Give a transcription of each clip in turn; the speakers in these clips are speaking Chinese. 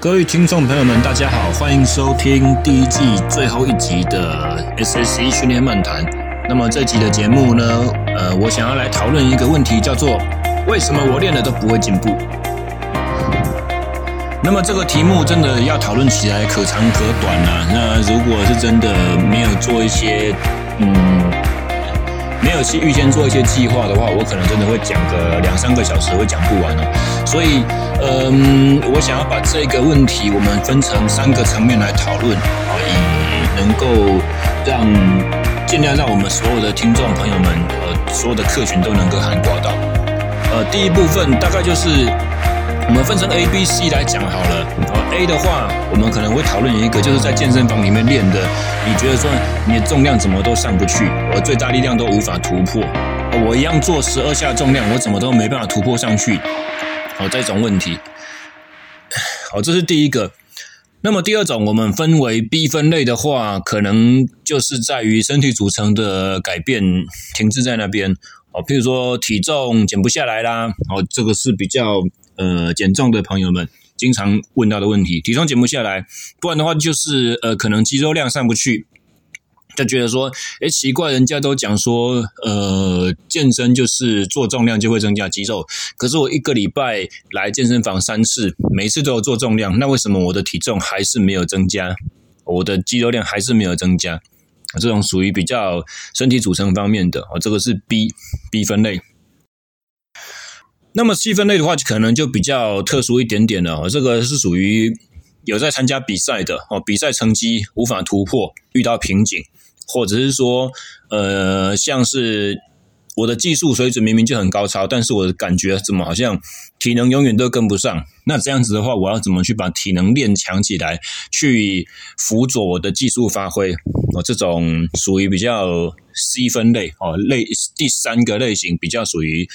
各位听众朋友们，大家好，欢迎收听第一季最后一集的 SSC 训练漫谈。那么这集的节目呢，呃，我想要来讨论一个问题，叫做为什么我练了都不会进步？那么这个题目真的要讨论起来可长可短啊。那如果是真的没有做一些，嗯。没有去预先做一些计划的话，我可能真的会讲个两三个小时，会讲不完哦。所以，嗯，我想要把这个问题我们分成三个层面来讨论，啊，以能够让尽量让我们所有的听众朋友们，呃，所有的客群都能够涵盖到。呃，第一部分大概就是。我们分成 A、B、C 来讲好了。A 的话，我们可能会讨论一个，就是在健身房里面练的，你觉得说你的重量怎么都上不去，我最大力量都无法突破。我一样做十二下重量，我怎么都没办法突破上去。好，这种问题。好，这是第一个。那么第二种，我们分为 B 分类的话，可能就是在于身体组成的改变停滞在那边。哦，譬如说体重减不下来啦。哦，这个是比较。呃，减重的朋友们经常问到的问题，体重减不下来，不然的话就是呃，可能肌肉量上不去，就觉得说，诶，奇怪，人家都讲说，呃，健身就是做重量就会增加肌肉，可是我一个礼拜来健身房三次，每次都有做重量，那为什么我的体重还是没有增加，我的肌肉量还是没有增加？这种属于比较身体组成方面的，哦，这个是 B B 分类。那么细分类的话，可能就比较特殊一点点了。这个是属于有在参加比赛的哦，比赛成绩无法突破，遇到瓶颈，或者是说，呃，像是我的技术水准明明就很高超，但是我的感觉怎么好像体能永远都跟不上？那这样子的话，我要怎么去把体能练强起来，去辅佐我的技术发挥？哦，这种属于比较 C 分类哦，类第三个类型比较属于。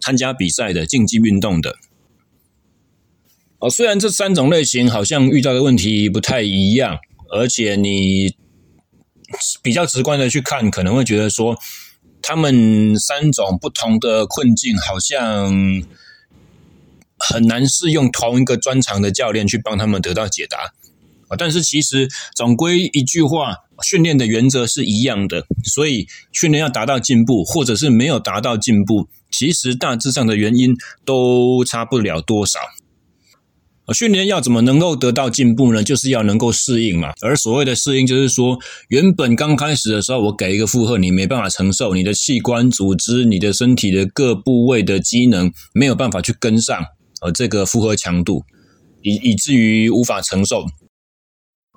参加比赛的竞技运动的，哦，虽然这三种类型好像遇到的问题不太一样，而且你比较直观的去看，可能会觉得说，他们三种不同的困境好像很难是用同一个专长的教练去帮他们得到解答。啊，但是其实总归一句话，训练的原则是一样的，所以训练要达到进步，或者是没有达到进步，其实大致上的原因都差不了多少。训练要怎么能够得到进步呢？就是要能够适应嘛。而所谓的适应，就是说原本刚开始的时候，我给一个负荷，你没办法承受，你的器官、组织、你的身体的各部位的机能没有办法去跟上，呃，这个负荷强度，以以至于无法承受。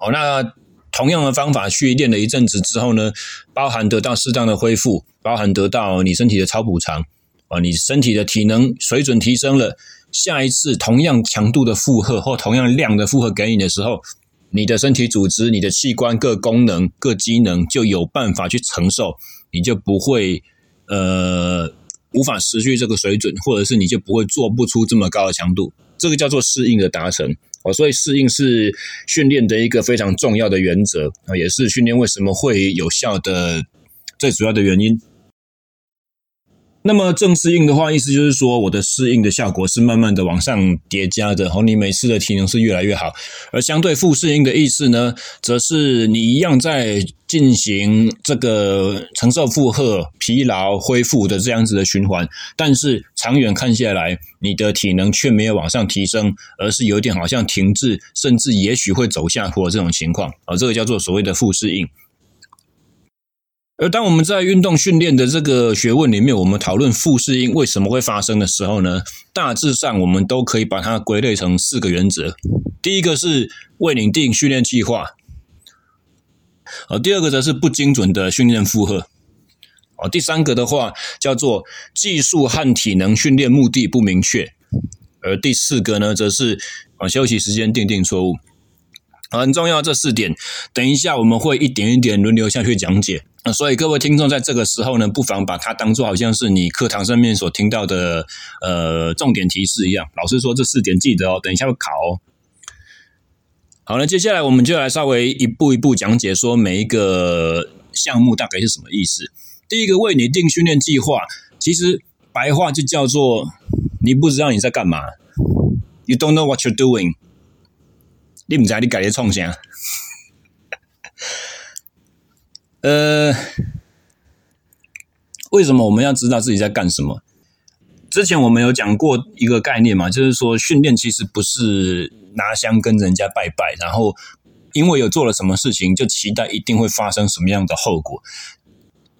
哦，那同样的方法去练了一阵子之后呢，包含得到适当的恢复，包含得到你身体的超补偿，啊，你身体的体能水准提升了，下一次同样强度的负荷或同样量的负荷给你的时候，你的身体组织、你的器官各功能、各机能就有办法去承受，你就不会呃无法持续这个水准，或者是你就不会做不出这么高的强度，这个叫做适应的达成。哦，所以适应是训练的一个非常重要的原则啊，也是训练为什么会有效的最主要的原因。那么正适应的话，意思就是说，我的适应的效果是慢慢的往上叠加的，哦，你每次的体能是越来越好。而相对负适应的意思呢，则是你一样在进行这个承受负荷、疲劳、恢复的这样子的循环，但是长远看下来，你的体能却没有往上提升，而是有点好像停滞，甚至也许会走下坡这种情况，而这个叫做所谓的负适应。而当我们在运动训练的这个学问里面，我们讨论负适应为什么会发生的时候呢，大致上我们都可以把它归类成四个原则。第一个是未拟定训练计划，呃，第二个则是不精准的训练负荷，哦，第三个的话叫做技术和体能训练目的不明确，而第四个呢，则是啊休息时间定定错误。很重要，这四点，等一下我们会一点一点轮流下去讲解。所以各位听众在这个时候呢，不妨把它当做好像是你课堂上面所听到的呃重点提示一样。老师说这四点记得哦，等一下会考哦。好了，接下来我们就来稍微一步一步讲解，说每一个项目大概是什么意思。第一个，为你定训练计划，其实白话就叫做你不知道你在干嘛，You don't know what you're doing。你不知道你改的创啥？呃，为什么我们要知道自己在干什么？之前我们有讲过一个概念嘛，就是说训练其实不是拿香跟人家拜拜，然后因为有做了什么事情，就期待一定会发生什么样的后果。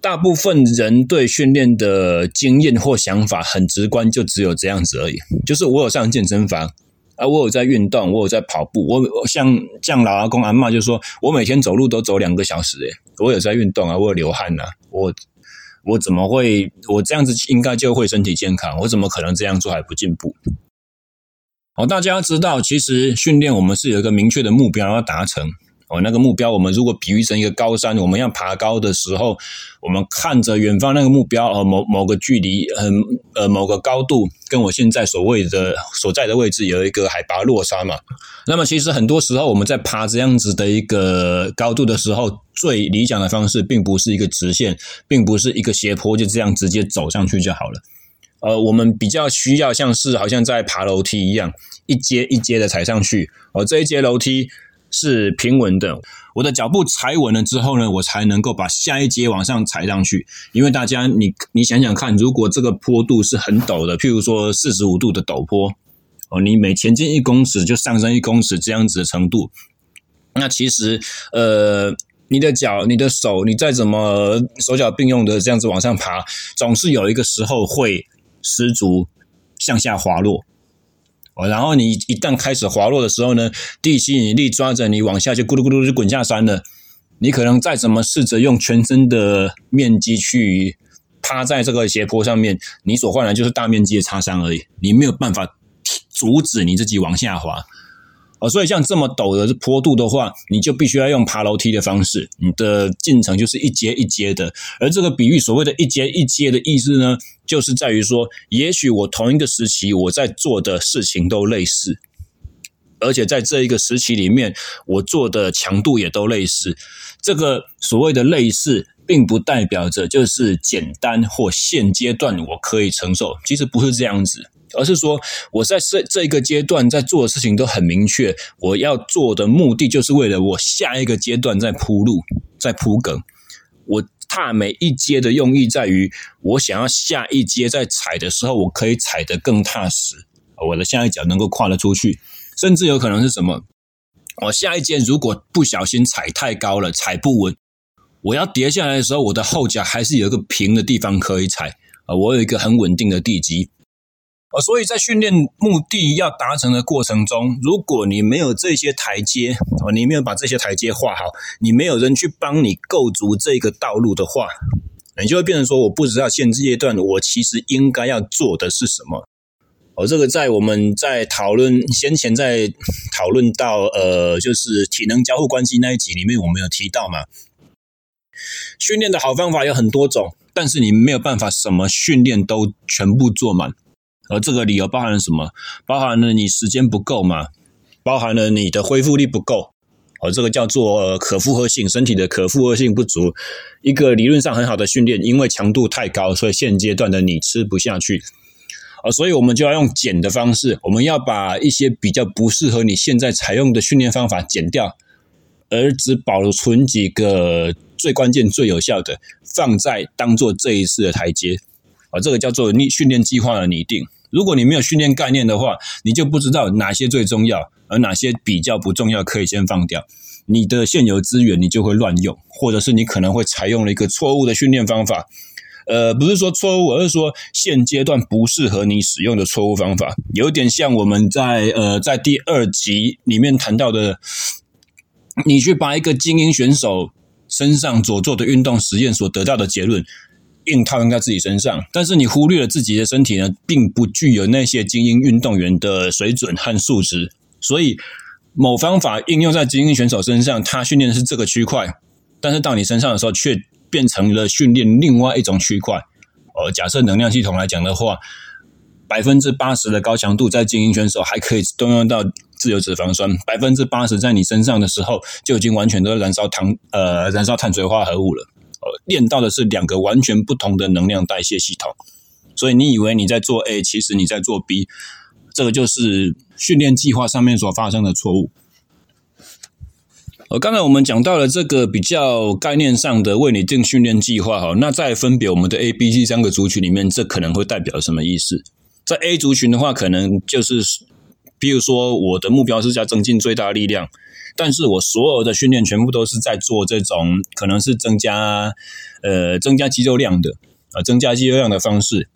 大部分人对训练的经验或想法很直观，就只有这样子而已。就是我有上健身房啊，我有在运动，我有在跑步。我像像老阿公阿嬷就说，我每天走路都走两个小时，诶，我有在运动啊，我有流汗呐，我。我怎么会？我这样子应该就会身体健康。我怎么可能这样做还不进步？好，大家要知道，其实训练我们是有一个明确的目标要达成。哦，那个目标，我们如果比喻成一个高山，我们要爬高的时候，我们看着远方那个目标，呃，某某个距离，很呃，某个高度，跟我现在所谓的所在的位置有一个海拔落差嘛。那么，其实很多时候我们在爬这样子的一个高度的时候，最理想的方式，并不是一个直线，并不是一个斜坡，就这样直接走上去就好了。呃，我们比较需要像是好像在爬楼梯一样，一阶一阶的踩上去。而这一阶楼梯。是平稳的，我的脚步踩稳了之后呢，我才能够把下一阶往上踩上去。因为大家，你你想想看，如果这个坡度是很陡的，譬如说四十五度的陡坡，哦，你每前进一公尺就上升一公尺这样子的程度，那其实，呃，你的脚、你的手，你再怎么手脚并用的这样子往上爬，总是有一个时候会失足向下滑落。然后你一旦开始滑落的时候呢，地吸引力抓着你往下就咕噜咕噜就滚下山了。你可能再怎么试着用全身的面积去趴在这个斜坡上面，你所换来就是大面积的擦伤而已。你没有办法阻止你自己往下滑。哦，所以像这么陡的坡度的话，你就必须要用爬楼梯的方式，你的进程就是一阶一阶的。而这个比喻所谓的一阶一阶的意思呢，就是在于说，也许我同一个时期我在做的事情都类似，而且在这一个时期里面，我做的强度也都类似。这个所谓的类似，并不代表着就是简单或现阶段我可以承受，其实不是这样子。而是说，我在这这一个阶段在做的事情都很明确，我要做的目的就是为了我下一个阶段在铺路，在铺梗。我踏每一阶的用意在于，我想要下一阶在踩的时候，我可以踩得更踏实，我的下一脚能够跨得出去，甚至有可能是什么？我下一阶如果不小心踩太高了，踩不稳，我要跌下来的时候，我的后脚还是有一个平的地方可以踩啊，我有一个很稳定的地基。哦，所以在训练目的要达成的过程中，如果你没有这些台阶，哦，你没有把这些台阶画好，你没有人去帮你构筑这个道路的话，你就会变成说，我不知道现阶段我其实应该要做的是什么。哦，这个在我们在讨论先前在讨论到呃，就是体能交互关系那一集里面，我们有提到嘛，训练的好方法有很多种，但是你没有办法什么训练都全部做满。而这个理由包含了什么？包含了你时间不够嘛？包含了你的恢复力不够。而这个叫做可复合性，身体的可复合性不足。一个理论上很好的训练，因为强度太高，所以现阶段的你吃不下去。啊，所以我们就要用减的方式，我们要把一些比较不适合你现在采用的训练方法减掉，而只保存几个最关键、最有效的，放在当做这一次的台阶。啊，这个叫做你训练计划的拟定。如果你没有训练概念的话，你就不知道哪些最重要，而哪些比较不重要，可以先放掉。你的现有资源你就会乱用，或者是你可能会采用了一个错误的训练方法。呃，不是说错误，而是说现阶段不适合你使用的错误方法。有点像我们在呃在第二集里面谈到的，你去把一个精英选手身上所做的运动实验所得到的结论。硬套用在自己身上，但是你忽略了自己的身体呢，并不具有那些精英运动员的水准和素质。所以，某方法应用在精英选手身上，他训练的是这个区块，但是到你身上的时候，却变成了训练另外一种区块。呃，假设能量系统来讲的话，百分之八十的高强度在精英选手还可以动用到自由脂肪酸，百分之八十在你身上的时候，就已经完全都燃烧糖呃燃烧碳水化合物了。呃，练到的是两个完全不同的能量代谢系统，所以你以为你在做 A，其实你在做 B，这个就是训练计划上面所发生的错误。呃，刚才我们讲到了这个比较概念上的为你定训练计划哈，那在分别我们的 A、B、C 三个族群里面，这可能会代表什么意思？在 A 族群的话，可能就是，比如说我的目标是要增进最大力量，但是我所有的训练全部都是在做这种可能是增加呃增加肌肉量的啊、呃，增加肌肉量的方式。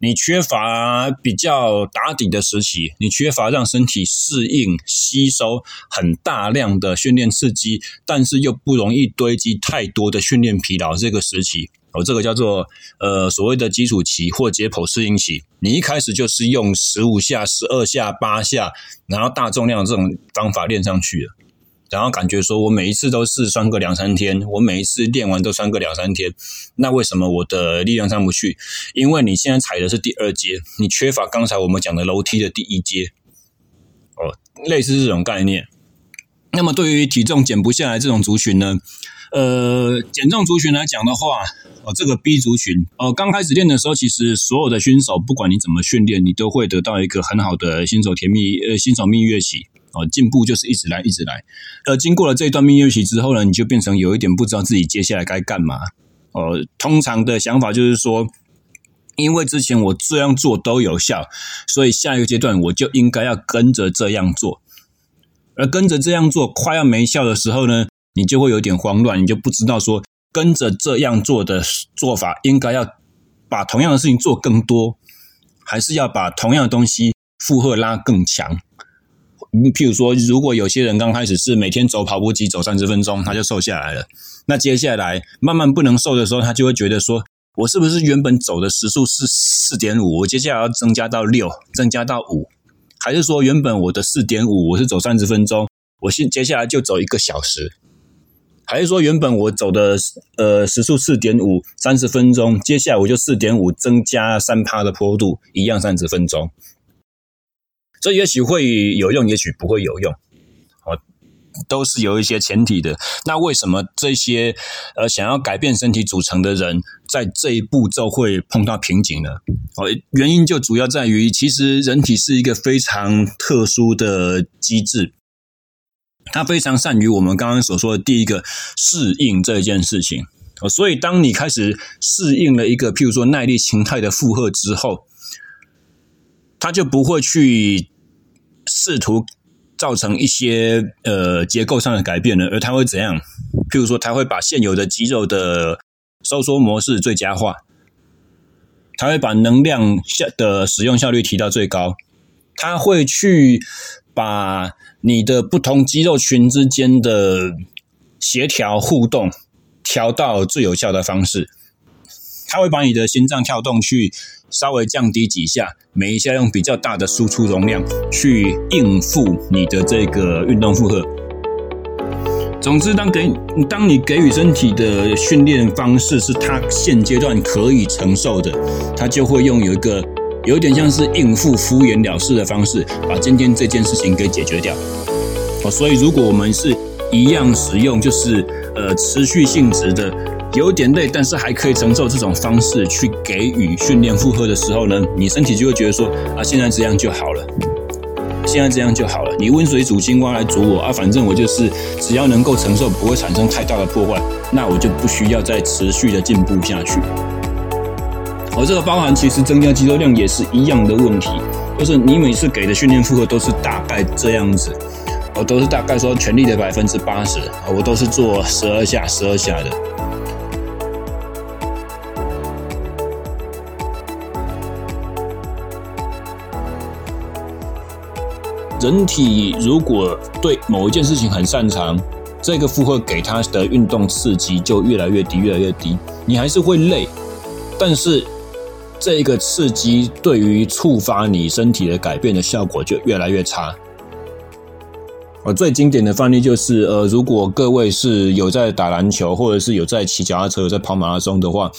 你缺乏比较打底的时期，你缺乏让身体适应吸收很大量的训练刺激，但是又不容易堆积太多的训练疲劳这个时期，哦，这个叫做呃所谓的基础期或解剖适应期。你一开始就是用十五下、十二下、八下，然后大重量这种方法练上去了。然后感觉说，我每一次都是酸个两三天，我每一次练完都酸个两三天，那为什么我的力量上不去？因为你现在踩的是第二阶，你缺乏刚才我们讲的楼梯的第一阶，哦，类似这种概念。那么对于体重减不下来这种族群呢，呃，减重族群来讲的话，哦，这个 B 族群，哦，刚开始练的时候，其实所有的新手，不管你怎么训练，你都会得到一个很好的新手甜蜜，呃，新手蜜月期。哦，进步就是一直来，一直来。呃，经过了这一段蜜月期之后呢，你就变成有一点不知道自己接下来该干嘛。哦，通常的想法就是说，因为之前我这样做都有效，所以下一个阶段我就应该要跟着这样做。而跟着这样做快要没效的时候呢，你就会有点慌乱，你就不知道说跟着这样做的做法应该要把同样的事情做更多，还是要把同样的东西负荷拉更强。你譬如说，如果有些人刚开始是每天走跑步机走三十分钟，他就瘦下来了。那接下来慢慢不能瘦的时候，他就会觉得说：我是不是原本走的时速是四点五，我接下来要增加到六，增加到五？还是说原本我的四点五，我是走三十分钟，我现接下来就走一个小时？还是说原本我走的呃时速四点五，三十分钟，接下来我就四点五增加三趴的坡度，一样三十分钟？这也许会有用，也许不会有用，哦，都是有一些前提的。那为什么这些呃想要改变身体组成的人，在这一步骤会碰到瓶颈呢？哦，原因就主要在于，其实人体是一个非常特殊的机制，它非常善于我们刚刚所说的第一个适应这件事情。哦，所以当你开始适应了一个譬如说耐力形态的负荷之后，它就不会去。试图造成一些呃结构上的改变呢，而它会怎样？譬如说，它会把现有的肌肉的收缩模式最佳化，它会把能量效的使用效率提到最高，它会去把你的不同肌肉群之间的协调互动调到最有效的方式，它会把你的心脏跳动去。稍微降低几下，每一下用比较大的输出容量去应付你的这个运动负荷。总之，当给当你给予身体的训练方式是它现阶段可以承受的，它就会用有一个有点像是应付敷衍了事的方式，把今天这件事情给解决掉。哦，所以如果我们是一样使用，就是呃持续性质的。有点累，但是还可以承受这种方式去给予训练负荷的时候呢，你身体就会觉得说啊，现在这样就好了，现在这样就好了。你温水煮青蛙来煮我啊，反正我就是只要能够承受，不会产生太大的破坏，那我就不需要再持续的进步下去。而这个包含其实增加肌肉量也是一样的问题，就是你每次给的训练负荷都是大概这样子，我都是大概说全力的百分之八十，我都是做十二下十二下的。人体如果对某一件事情很擅长，这个负荷给它的运动刺激就越来越低，越来越低。你还是会累，但是这个刺激对于触发你身体的改变的效果就越来越差。呃，最经典的范例就是，呃，如果各位是有在打篮球，或者是有在骑脚踏车、有在跑马拉松的话，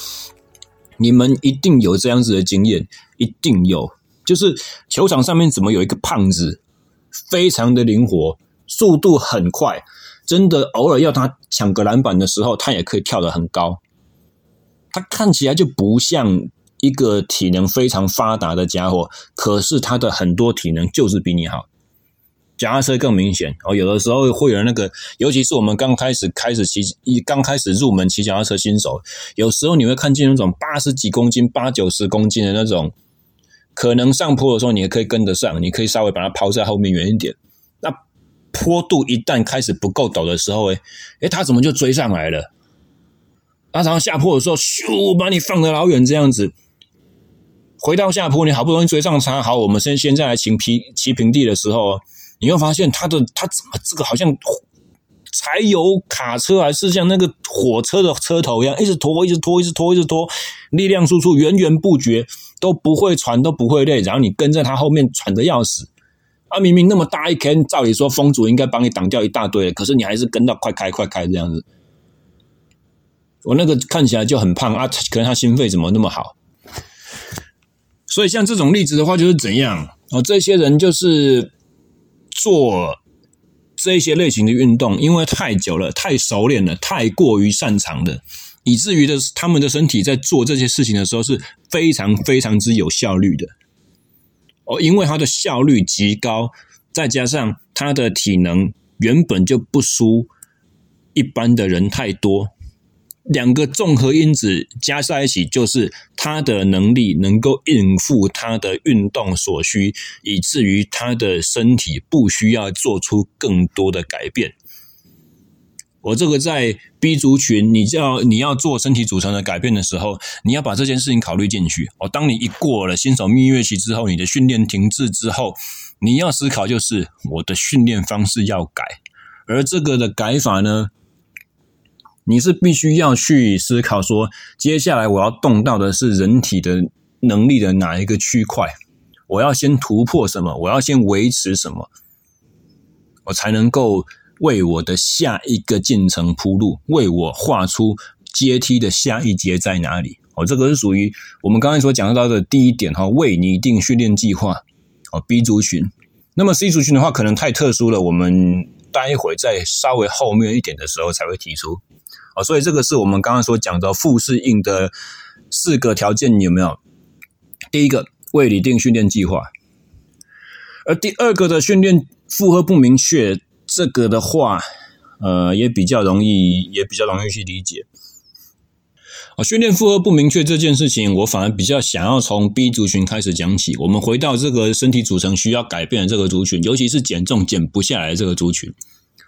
你们一定有这样子的经验，一定有，就是球场上面怎么有一个胖子？非常的灵活，速度很快，真的偶尔要他抢个篮板的时候，他也可以跳得很高。他看起来就不像一个体能非常发达的家伙，可是他的很多体能就是比你好。脚踏车更明显哦，有的时候会有那个，尤其是我们刚开始开始骑，一刚开始入门骑脚踏车新手，有时候你会看见那种八十几公斤、八九十公斤的那种，可能上坡的时候你也可以跟得上，你可以稍微把它抛在后面远一点。那坡度一旦开始不够陡的时候，诶诶，他怎么就追上来了？那然后下坡的时候，咻，把你放得老远这样子。回到下坡，你好不容易追上他，好，我们现现在来骑平骑平地的时候。你会发现他的他怎么这个好像柴油卡车，还是像那个火车的车头一样，一直拖，一直拖，一直拖，一直拖，力量输出源源不绝，都不会喘，都不会累。然后你跟在他后面喘得要死。啊，明明那么大一坑，照理说风阻应该帮你挡掉一大堆，可是你还是跟到快开快开这样子。我那个看起来就很胖啊，可能他心肺怎么那么好？所以像这种例子的话，就是怎样？哦，这些人就是。做这一些类型的运动，因为太久了、太熟练了、太过于擅长的，以至于的他们的身体在做这些事情的时候是非常非常之有效率的。哦，因为他的效率极高，再加上他的体能原本就不输一般的人太多。两个综合因子加在一起，就是他的能力能够应付他的运动所需，以至于他的身体不需要做出更多的改变。我这个在 B 族群，你要你要做身体组成的改变的时候，你要把这件事情考虑进去。哦，当你一过了新手蜜月期之后，你的训练停滞之后，你要思考就是我的训练方式要改，而这个的改法呢？你是必须要去思考说，接下来我要动到的是人体的能力的哪一个区块？我要先突破什么？我要先维持什么？我才能够为我的下一个进程铺路，为我画出阶梯的下一节在哪里？哦，这个是属于我们刚才所讲到的第一点哈，为拟定训练计划。哦，B 族群。那么 C 族群的话，可能太特殊了，我们待会在稍微后面一点的时候才会提出。啊，所以这个是我们刚刚所讲的复适应的四个条件，有没有？第一个，未拟定训练计划，而第二个的训练负荷不明确，这个的话，呃，也比较容易，也比较容易去理解。啊，训练负荷不明确这件事情，我反而比较想要从 B 族群开始讲起。我们回到这个身体组成需要改变的这个族群，尤其是减重减不下来的这个族群，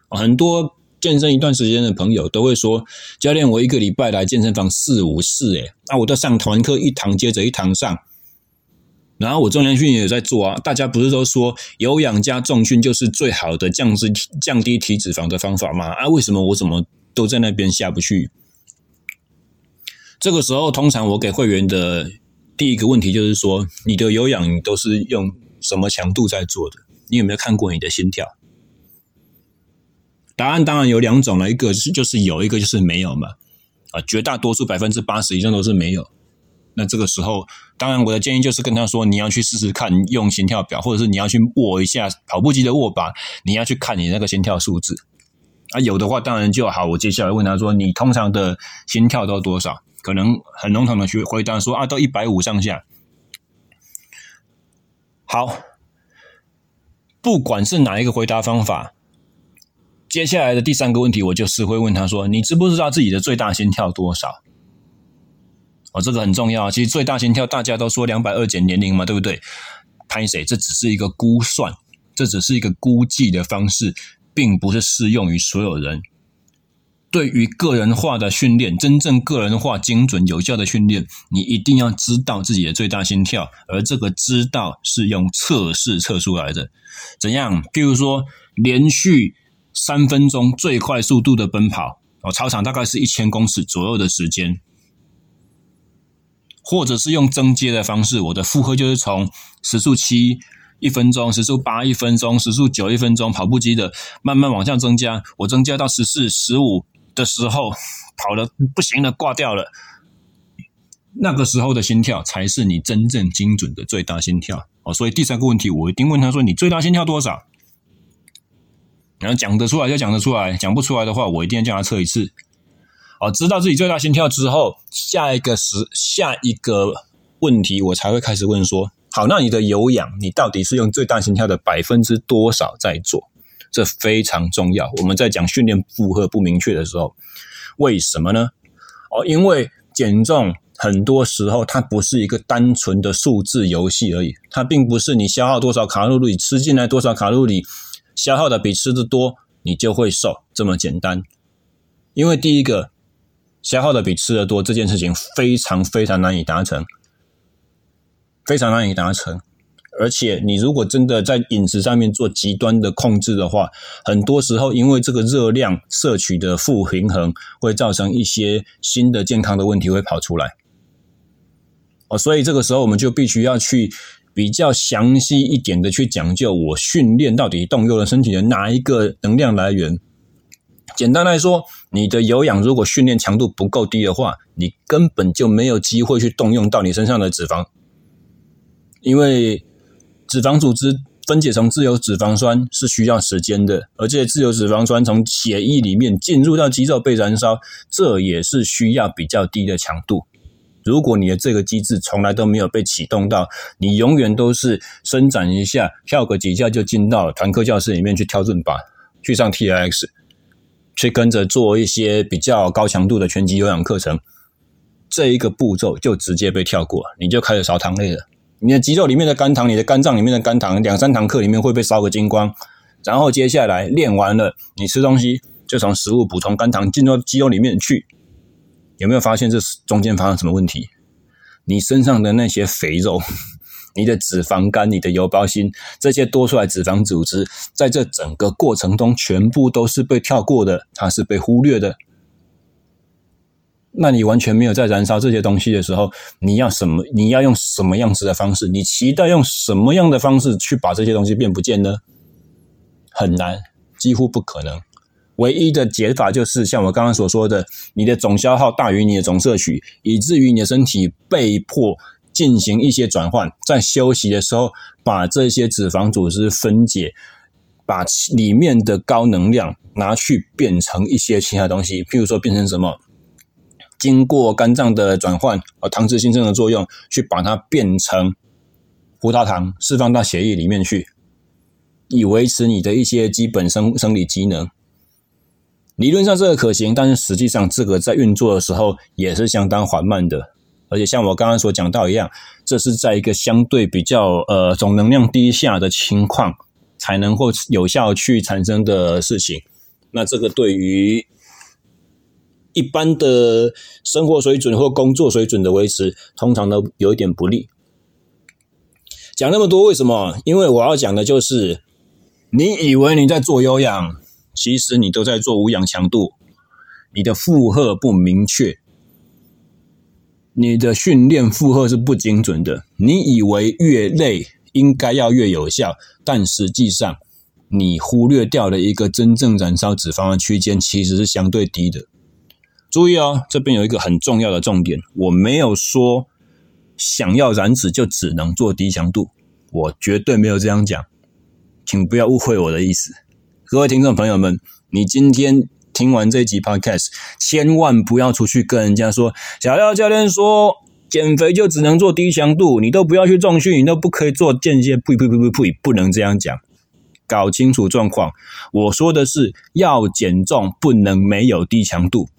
很多。健身一段时间的朋友都会说：“教练，我一个礼拜来健身房四五次，哎，那我都上团课一堂接着一堂上，然后我重量训练也在做啊。大家不是都说有氧加重训就是最好的降脂降低体脂肪的方法吗？啊，为什么我怎么都在那边下不去？这个时候，通常我给会员的第一个问题就是说：你的有氧都是用什么强度在做的？你有没有看过你的心跳？”答案当然有两种了，一个是就是有，一个就是没有嘛。啊，绝大多数百分之八十以上都是没有。那这个时候，当然我的建议就是跟他说，你要去试试看用心跳表，或者是你要去握一下跑步机的握把，你要去看你那个心跳数字。啊，有的话当然就好。我接下来问他说，你通常的心跳都多少？可能很笼统的去回答说啊，都一百五上下。好，不管是哪一个回答方法。接下来的第三个问题，我就是会问他说：“你知不知道自己的最大心跳多少？”哦，这个很重要。其实最大心跳大家都说两百二减年龄嘛，对不对？拍谁？这只是一个估算，这只是一个估计的方式，并不是适用于所有人。对于个人化的训练，真正个人化、精准、有效的训练，你一定要知道自己的最大心跳，而这个知道是用测试测出来的。怎样？譬如说连续。三分钟最快速度的奔跑哦，操场大概是一千公尺左右的时间，或者是用增阶的方式，我的负荷就是从时速七一分钟、时速八一分钟、时速九一分钟跑步机的慢慢往上增加，我增加到十四、十五的时候，跑的不行了，挂掉了，那个时候的心跳才是你真正精准的最大心跳哦。所以第三个问题，我一定问他说：“你最大心跳多少？”然后讲得出来就讲得出来，讲不出来的话，我一定要叫他测一次。哦，知道自己最大心跳之后，下一个时下一个问题，我才会开始问说：好，那你的有氧，你到底是用最大心跳的百分之多少在做？这非常重要。我们在讲训练负荷不明确的时候，为什么呢？哦，因为减重很多时候它不是一个单纯的数字游戏而已，它并不是你消耗多少卡路里，吃进来多少卡路里，消耗的比吃的多，你就会瘦这么简单。因为第一个，消耗的比吃的多这件事情非常非常难以达成，非常难以达成。而且，你如果真的在饮食上面做极端的控制的话，很多时候因为这个热量摄取的负平衡，会造成一些新的健康的问题会跑出来。哦，所以这个时候我们就必须要去比较详细一点的去讲究，我训练到底动用了身体的哪一个能量来源。简单来说，你的有氧如果训练强度不够低的话，你根本就没有机会去动用到你身上的脂肪，因为。脂肪组织分解成自由脂肪酸是需要时间的，而且自由脂肪酸从血液里面进入到肌肉被燃烧，这也是需要比较低的强度。如果你的这个机制从来都没有被启动到，你永远都是伸展一下，跳个几下就进到团课教室里面去跳伦巴，去上 T X，去跟着做一些比较高强度的拳击有氧课程，这一个步骤就直接被跳过，你就开始烧糖类了。你的肌肉里面的肝糖，你的肝脏里面的肝糖，两三堂课里面会被烧个精光，然后接下来练完了，你吃东西就从食物补充肝糖进到肌肉里面去，有没有发现这中间发生什么问题？你身上的那些肥肉、你的脂肪肝、你的油包心，这些多出来脂肪组织，在这整个过程中全部都是被跳过的，它是被忽略的。那你完全没有在燃烧这些东西的时候，你要什么？你要用什么样子的方式？你期待用什么样的方式去把这些东西变不见呢？很难，几乎不可能。唯一的解法就是像我刚刚所说的，你的总消耗大于你的总摄取，以至于你的身体被迫进行一些转换，在休息的时候把这些脂肪组织分解，把里面的高能量拿去变成一些其他东西，譬如说变成什么？经过肝脏的转换和糖脂新生的作用，去把它变成葡萄糖，释放到血液里面去，以维持你的一些基本生生理机能。理论上这个可行，但是实际上这个在运作的时候也是相当缓慢的。而且像我刚刚所讲到一样，这是在一个相对比较呃总能量低下的情况才能够有效去产生的事情。那这个对于一般的生活水准或工作水准的维持，通常都有一点不利。讲那么多，为什么？因为我要讲的就是，你以为你在做有氧，其实你都在做无氧强度，你的负荷不明确，你的训练负荷是不精准的。你以为越累应该要越有效，但实际上你忽略掉了一个真正燃烧脂肪的区间，其实是相对低的。注意哦，这边有一个很重要的重点，我没有说想要燃脂就只能做低强度，我绝对没有这样讲，请不要误会我的意思。各位听众朋友们，你今天听完这集 Podcast，千万不要出去跟人家说，小廖教练说减肥就只能做低强度，你都不要去重训，你都不可以做间歇，呸呸呸呸呸，不能这样讲，搞清楚状况。我说的是要减重，不能没有低强度。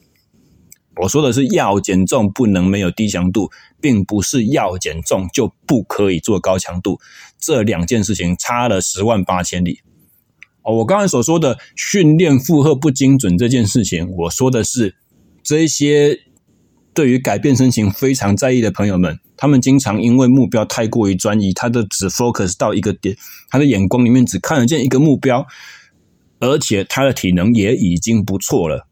我说的是要减重不能没有低强度，并不是要减重就不可以做高强度，这两件事情差了十万八千里。我刚才所说的训练负荷不精准这件事情，我说的是这一些对于改变身形非常在意的朋友们，他们经常因为目标太过于专一，他的只 focus 到一个点，他的眼光里面只看得见一个目标，而且他的体能也已经不错了。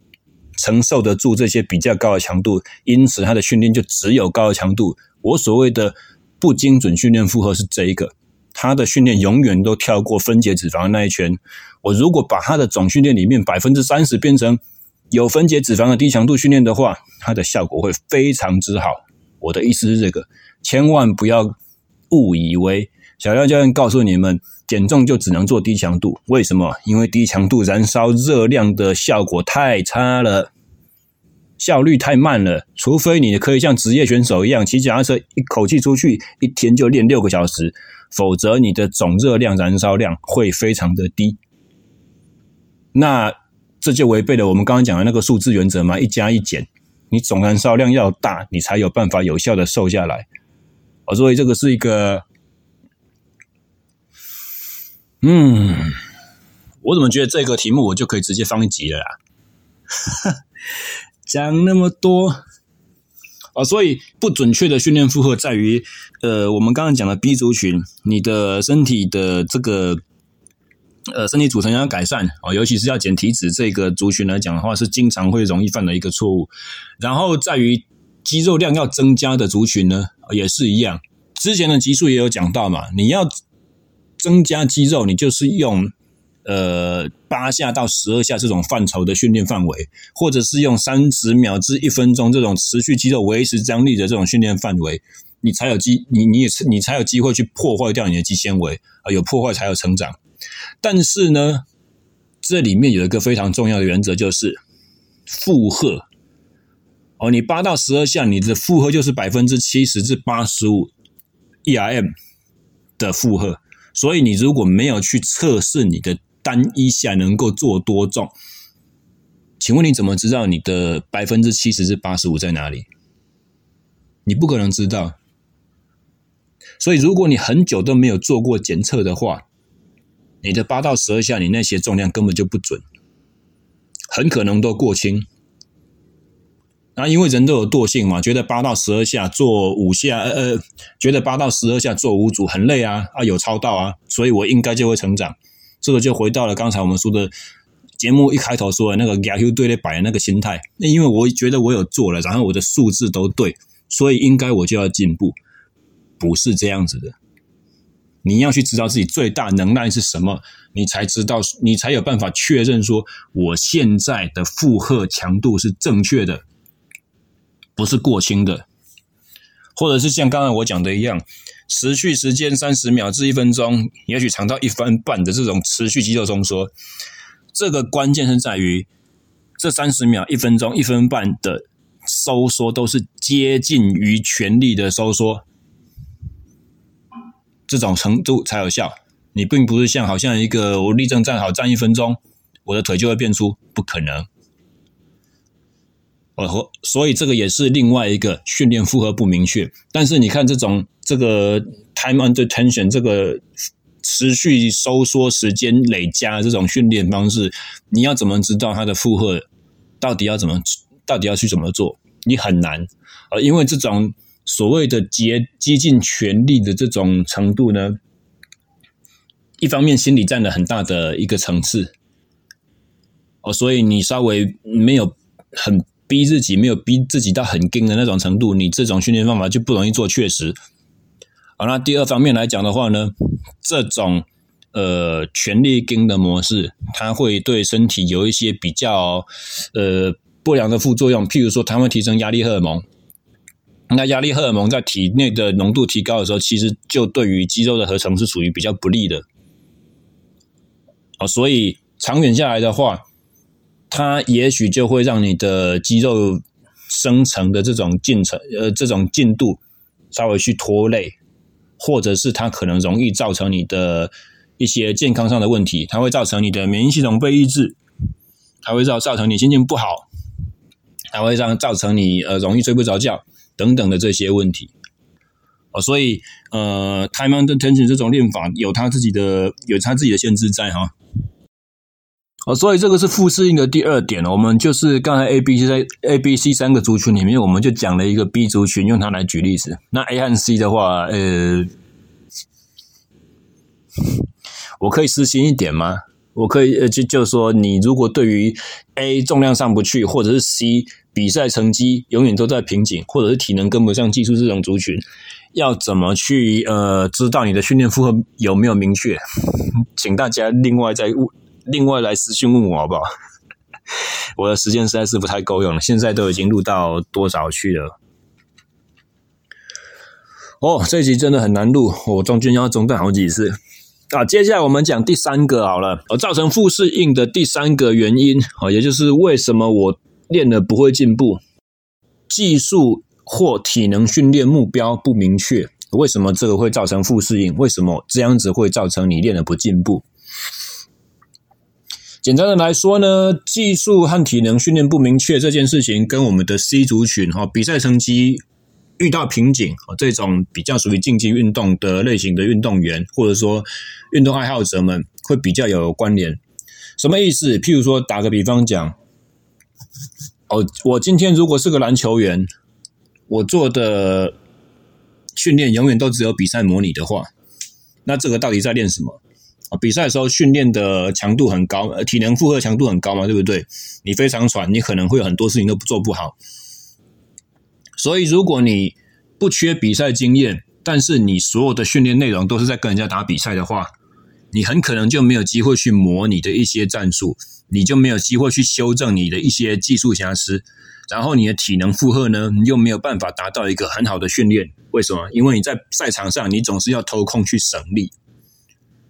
承受得住这些比较高的强度，因此他的训练就只有高的强度。我所谓的不精准训练负荷是这一个，他的训练永远都跳过分解脂肪的那一圈。我如果把他的总训练里面百分之三十变成有分解脂肪的低强度训练的话，它的效果会非常之好。我的意思是这个，千万不要误以为小廖教练告诉你们。减重就只能做低强度，为什么？因为低强度燃烧热量的效果太差了。效率太慢了。除非你可以像职业选手一样骑脚踏车，一口气出去一天就练六个小时，否则你的总热量、燃烧量会非常的低。那这就违背了我们刚刚讲的那个数字原则嘛，一加一减，你总燃烧量要大，你才有办法有效的瘦下来。哦，所以这个是一个，嗯，我怎么觉得这个题目我就可以直接放一集了啦？讲那么多啊，所以不准确的训练负荷在于，呃，我们刚刚讲的 B 族群，你的身体的这个，呃，身体组成要改善哦，尤其是要减体脂这个族群来讲的话，是经常会容易犯的一个错误。然后在于。肌肉量要增加的族群呢，也是一样。之前的集数也有讲到嘛，你要增加肌肉，你就是用呃八下到十二下这种范畴的训练范围，或者是用三十秒至一分钟这种持续肌肉维持张力的这种训练范围，你才有机，你你也是你才有机会去破坏掉你的肌纤维啊，有破坏才有成长。但是呢，这里面有一个非常重要的原则，就是负荷。哦，你八到十二下，你的负荷就是百分之七十至八十五 ERM 的负荷。所以你如果没有去测试你的单一下能够做多重，请问你怎么知道你的百分之七十至八十五在哪里？你不可能知道。所以如果你很久都没有做过检测的话，你的八到十二下，你那些重量根本就不准，很可能都过轻。那因为人都有惰性嘛，觉得八到十二下做五下，呃呃，觉得八到十二下做五组很累啊，啊有超到啊，所以我应该就会成长。这个就回到了刚才我们说的节目一开头说的那个亚修队列摆的那个心态。那因为我觉得我有做了，然后我的数字都对，所以应该我就要进步，不是这样子的。你要去知道自己最大能耐是什么，你才知道，你才有办法确认说我现在的负荷强度是正确的。不是过轻的，或者是像刚才我讲的一样，持续时间三十秒至一分钟，也许长到一分半的这种持续肌肉收缩，这个关键是在于这三十秒、一分钟、一分半的收缩都是接近于全力的收缩，这种程度才有效。你并不是像好像一个我立正站好站一分钟，我的腿就会变粗，不可能。哦，所以这个也是另外一个训练负荷不明确。但是你看这种这个 time under tension 这个持续收缩时间累加这种训练方式，你要怎么知道它的负荷到底要怎么到底要去怎么做？你很难，呃，因为这种所谓的竭竭尽全力的这种程度呢，一方面心理占了很大的一个层次，哦，所以你稍微没有很。逼自己没有逼自己到很硬的那种程度，你这种训练方法就不容易做确实。好，那第二方面来讲的话呢，这种呃全力硬的模式，它会对身体有一些比较呃不良的副作用，譬如说它会提升压力荷尔蒙。那压力荷尔蒙在体内的浓度提高的时候，其实就对于肌肉的合成是属于比较不利的。哦，所以长远下来的话。它也许就会让你的肌肉生成的这种进程，呃，这种进度稍微去拖累，或者是它可能容易造成你的一些健康上的问题，它会造成你的免疫系统被抑制，它会造造成你心情不好，它会让造成你呃容易睡不着觉等等的这些问题。哦，所以呃，time under tension 这种练法有它自己的有它自己的限制在哈。哦，所以这个是复适应的第二点。我们就是刚才 A、B、C 在 A、B、C 三个族群里面，我们就讲了一个 B 族群，用它来举例子。那 A 和 C 的话，呃，我可以私心一点吗？我可以呃，就就是说，你如果对于 A 重量上不去，或者是 C 比赛成绩永远都在瓶颈，或者是体能跟不上技术这种族群，要怎么去呃知道你的训练负荷有没有明确？请大家另外再问。另外来私讯问我好不好？我的时间实在是不太够用了，现在都已经录到多少去了？哦，这一集真的很难录，我中间要中断好几次啊。接下来我们讲第三个好了，造成负适应的第三个原因啊，也就是为什么我练了不会进步技术或体能训练目标不明确，为什么这个会造成负适应？为什么这样子会造成你练得不进步？简单的来说呢，技术和体能训练不明确这件事情，跟我们的 C 族群哈比赛成绩遇到瓶颈啊，这种比较属于竞技运动的类型的运动员，或者说运动爱好者们，会比较有关联。什么意思？譬如说，打个比方讲，哦，我今天如果是个篮球员，我做的训练永远都只有比赛模拟的话，那这个到底在练什么？啊，比赛的时候训练的强度很高，呃，体能负荷强度很高嘛，对不对？你非常喘，你可能会有很多事情都做不好。所以，如果你不缺比赛经验，但是你所有的训练内容都是在跟人家打比赛的话，你很可能就没有机会去磨你的一些战术，你就没有机会去修正你的一些技术瑕疵，然后你的体能负荷呢，你又没有办法达到一个很好的训练。为什么？因为你在赛场上，你总是要偷空去省力。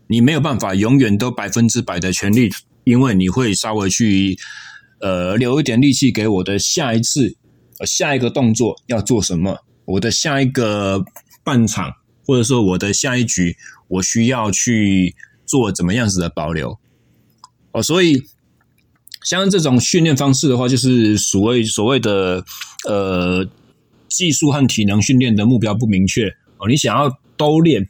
你没有办法永远都百分之百的全力，因为你会稍微去呃留一点力气给我的下一次，呃下一个动作要做什么，我的下一个半场或者说我的下一局，我需要去做怎么样子的保留哦，所以像这种训练方式的话，就是所谓所谓的呃技术和体能训练的目标不明确哦，你想要都练。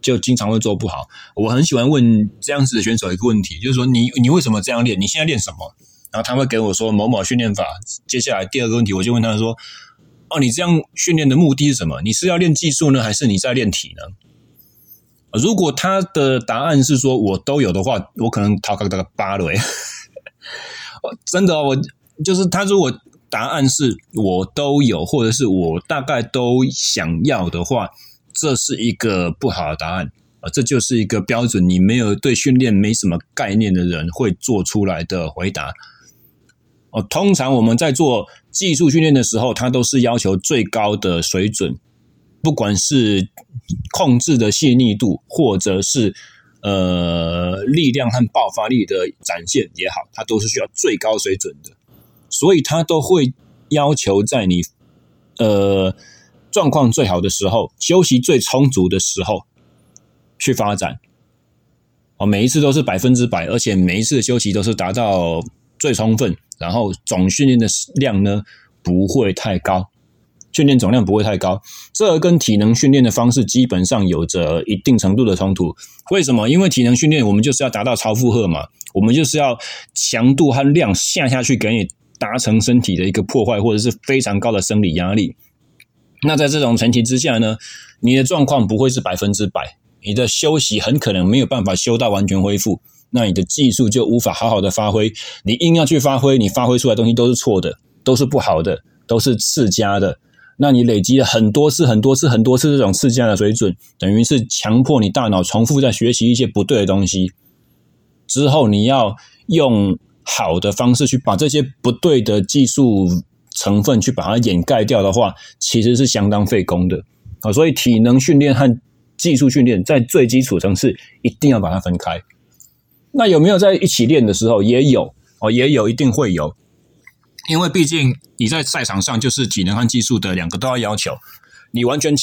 就经常会做不好。我很喜欢问这样子的选手一个问题，就是说你你为什么这样练？你现在练什么？然后他会给我说某某训练法。接下来第二个问题，我就问他说：哦，你这样训练的目的是什么？你是要练技术呢，还是你在练体能？如果他的答案是说我都有的话，我可能掏个大概八了。真的，我就是他。如果答案是我都有，或者是我大概都想要的话。这是一个不好的答案啊！这就是一个标准，你没有对训练没什么概念的人会做出来的回答。哦，通常我们在做技术训练的时候，它都是要求最高的水准，不管是控制的细腻度，或者是呃力量和爆发力的展现也好，它都是需要最高水准的，所以它都会要求在你呃。状况最好的时候，休息最充足的时候去发展，哦，每一次都是百分之百，而且每一次的休息都是达到最充分，然后总训练的量呢不会太高，训练总量不会太高，这跟体能训练的方式基本上有着一定程度的冲突。为什么？因为体能训练我们就是要达到超负荷嘛，我们就是要强度和量下下去，给你达成身体的一个破坏，或者是非常高的生理压力。那在这种前提之下呢，你的状况不会是百分之百，你的休息很可能没有办法休到完全恢复，那你的技术就无法好好的发挥。你硬要去发挥，你发挥出来东西都是错的，都是不好的，都是次佳的。那你累积了很多次、很多次、很多次这种次佳的水准，等于是强迫你大脑重复在学习一些不对的东西，之后你要用好的方式去把这些不对的技术。成分去把它掩盖掉的话，其实是相当费工的啊。所以体能训练和技术训练在最基础层次一定要把它分开。那有没有在一起练的时候？也有哦，也有，一定会有。因为毕竟你在赛场上就是体能和技术的两个都要要求。你完全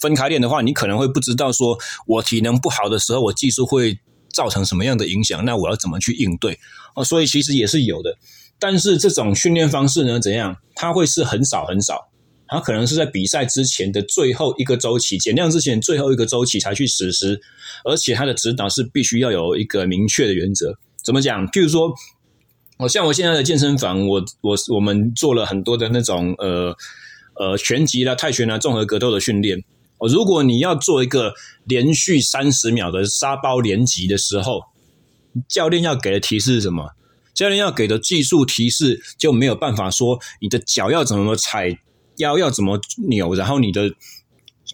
分开练的话，你可能会不知道说，我体能不好的时候，我技术会造成什么样的影响？那我要怎么去应对？哦，所以其实也是有的。但是这种训练方式呢，怎样？它会是很少很少，它可能是在比赛之前的最后一个周期，减量之前最后一个周期才去实施，而且它的指导是必须要有一个明确的原则。怎么讲？譬如说，我像我现在的健身房，我我我们做了很多的那种呃呃拳击啦、泰拳啦、综合格斗的训练。哦，如果你要做一个连续三十秒的沙包连击的时候，教练要给的提示是什么？教练要给的技术提示就没有办法说你的脚要怎么踩，腰要怎么扭，然后你的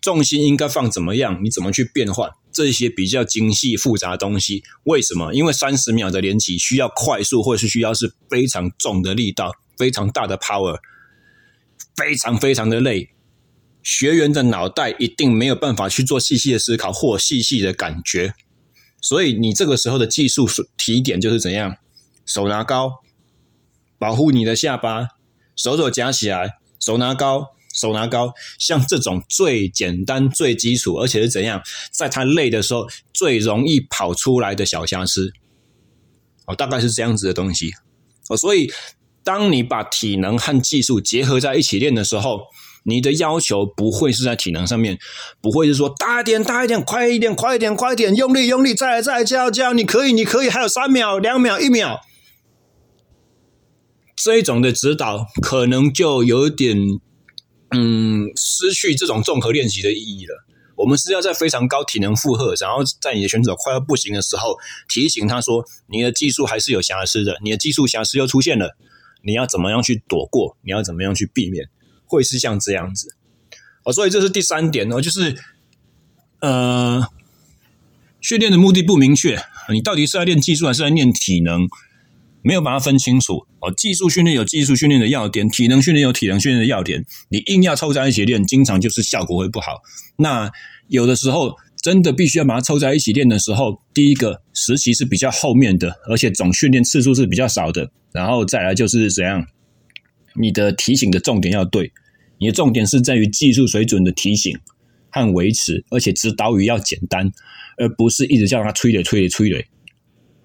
重心应该放怎么样，你怎么去变换这些比较精细复杂的东西？为什么？因为三十秒的连击需要快速，或者是需要是非常重的力道，非常大的 power，非常非常的累。学员的脑袋一定没有办法去做细细的思考或细细的感觉，所以你这个时候的技术提点就是怎样？手拿高，保护你的下巴，手肘夹起来，手拿高，手拿高，像这种最简单、最基础，而且是怎样，在他累的时候最容易跑出来的小瑕疵，哦，大概是这样子的东西，哦，所以当你把体能和技术结合在一起练的时候，你的要求不会是在体能上面，不会是说大一点、大一点、快一点、快一点、快一点，用力、用力，再来、再来，加油、加油，你可以、你可以，还有三秒、两秒、一秒。这一种的指导可能就有点，嗯，失去这种综合练习的意义了。我们是要在非常高体能负荷，然后在你的选手快要不行的时候，提醒他说：“你的技术还是有瑕疵的，你的技术瑕疵又出现了，你要怎么样去躲过？你要怎么样去避免？会是像这样子。”哦，所以这是第三点哦，就是呃，训练的目的不明确，你到底是在练技术还是在练体能？没有把它分清楚哦，技术训练有技术训练的要点，体能训练有体能训练的要点。你硬要凑在一起练，经常就是效果会不好。那有的时候真的必须要把它凑在一起练的时候，第一个时期是比较后面的，而且总训练次数是比较少的。然后再来就是怎样，你的提醒的重点要对，你的重点是在于技术水准的提醒和维持，而且指导语要简单，而不是一直叫他催泪催泪催泪。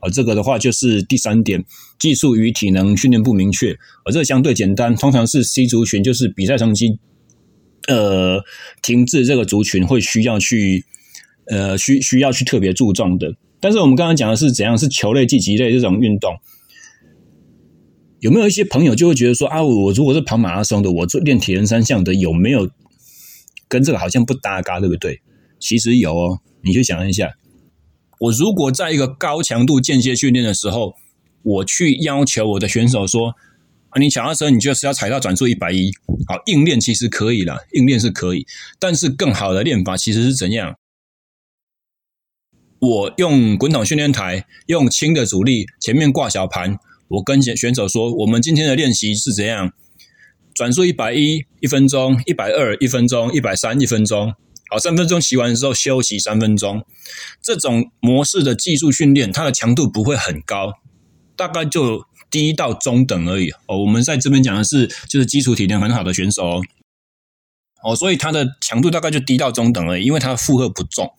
而这个的话就是第三点，技术与体能训练不明确，而这个相对简单，通常是 C 族群，就是比赛成绩呃停滞这个族群会需要去呃需需要去特别注重的。但是我们刚刚讲的是怎样，是球类、竞技类这种运动，有没有一些朋友就会觉得说啊，我如果是跑马拉松的，我做练铁人三项的，有没有跟这个好像不搭嘎，对不对？其实有哦，你去想一下。我如果在一个高强度间歇训练的时候，我去要求我的选手说：“啊，你脚踏车你就是要踩到转速一百一，好，硬练其实可以啦，硬练是可以，但是更好的练法其实是怎样？我用滚筒训练台，用轻的阻力，前面挂小盘，我跟选手说，我们今天的练习是怎样？转速一百一，一分钟；一百二，一分钟；一百三，一分钟。”好，三分钟骑完之后休息三分钟，这种模式的技术训练，它的强度不会很高，大概就低到中等而已。哦，我们在这边讲的是，就是基础体能很好的选手哦，哦，所以它的强度大概就低到中等而已，因为它负荷不重。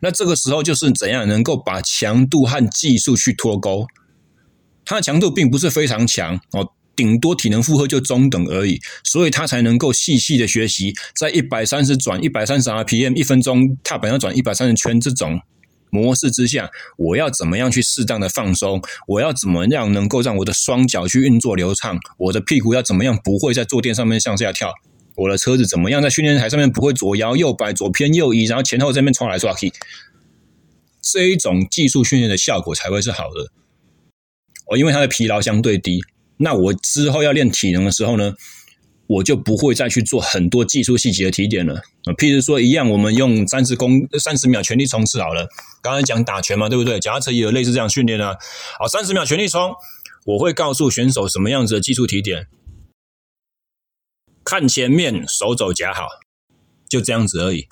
那这个时候就是怎样能够把强度和技术去脱钩，它的强度并不是非常强哦。顶多体能负荷就中等而已，所以他才能够细细的学习，在一百三十转一百三十 RPM 一分钟踏板要转一百三十圈这种模式之下，我要怎么样去适当的放松？我要怎么样能够让我的双脚去运作流畅？我的屁股要怎么样不会在坐垫上面向下跳？我的车子怎么样在训练台上面不会左摇右摆、左偏右移，然后前后这边刷来刷去？这一种技术训练的效果才会是好的。哦，因为它的疲劳相对低。那我之后要练体能的时候呢，我就不会再去做很多技术细节的提点了。譬如说，一样，我们用三十公三十秒全力冲刺好了。刚才讲打拳嘛，对不对？脚踏车也有类似这样训练啊。好，三十秒全力冲，我会告诉选手什么样子的技术提点。看前面，手肘夹好，就这样子而已。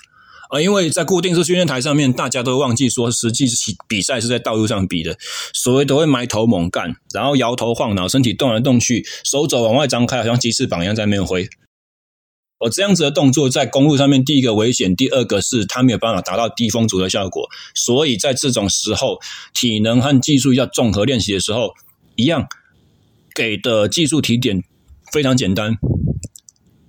啊，因为在固定式训练台上面，大家都忘记说，实际比赛是在道路上比的，所以都会埋头猛干，然后摇头晃脑，身体动来动去，手肘往外张开，好像鸡翅膀一样在面挥。哦，这样子的动作在公路上面，第一个危险，第二个是它没有办法达到低风阻的效果。所以在这种时候，体能和技术要综合练习的时候，一样给的技术提点非常简单，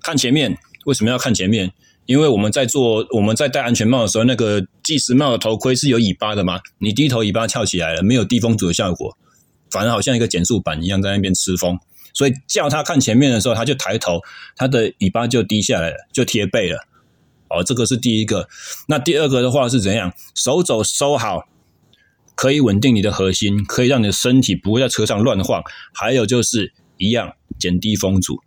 看前面，为什么要看前面？因为我们在做，我们在戴安全帽的时候，那个计时帽的头盔是有尾巴的嘛？你低头尾巴翘起来了，没有低风阻的效果，反而好像一个减速板一样在那边吃风。所以叫他看前面的时候，他就抬头，他的尾巴就低下来了，就贴背了。哦，这个是第一个。那第二个的话是怎样？手肘收好，可以稳定你的核心，可以让你的身体不会在车上乱晃。还有就是一样，减低风阻。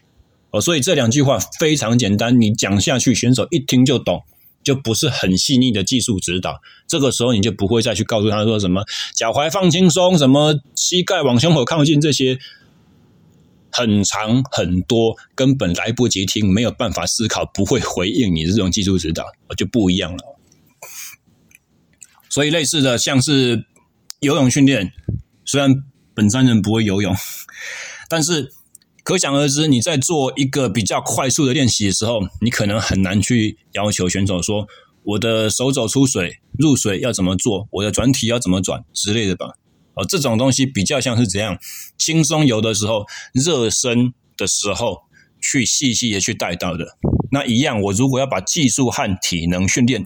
所以这两句话非常简单，你讲下去，选手一听就懂，就不是很细腻的技术指导。这个时候你就不会再去告诉他说什么脚踝放轻松，什么膝盖往胸口靠近，这些很长很多，根本来不及听，没有办法思考，不会回应你的这种技术指导，就不一样了。所以类似的，像是游泳训练，虽然本山人不会游泳，但是。可想而知，你在做一个比较快速的练习的时候，你可能很难去要求选手说，我的手肘出水、入水要怎么做，我的转体要怎么转之类的吧。哦，这种东西比较像是怎样轻松游的时候、热身的时候去细细的去带到的。那一样，我如果要把技术和体能训练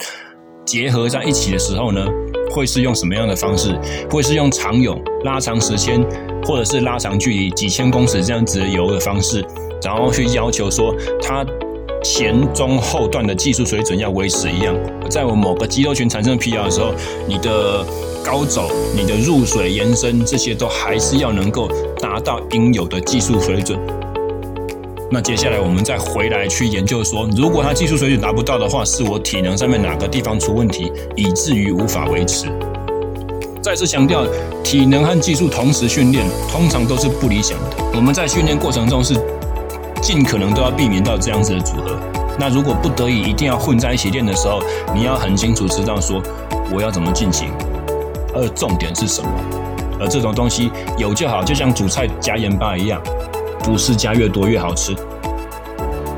结合在一起的时候呢，会是用什么样的方式？会是用长泳、拉长时间，或者是拉长距离几千公尺这样子的游的方式，然后去要求说它。前中后段的技术水准要维持一样，在我某个肌肉群产生疲劳的时候，你的高走、你的入水延伸这些都还是要能够达到应有的技术水准。那接下来我们再回来去研究说，如果他技术水准达不到的话，是我体能上面哪个地方出问题，以至于无法维持。再次强调，体能和技术同时训练，通常都是不理想的。我们在训练过程中是。尽可能都要避免到这样子的组合。那如果不得已一定要混在一起练的时候，你要很清楚知道说我要怎么进行，而重点是什么。而这种东西有就好，就像煮菜加盐巴一样，不是加越多越好吃。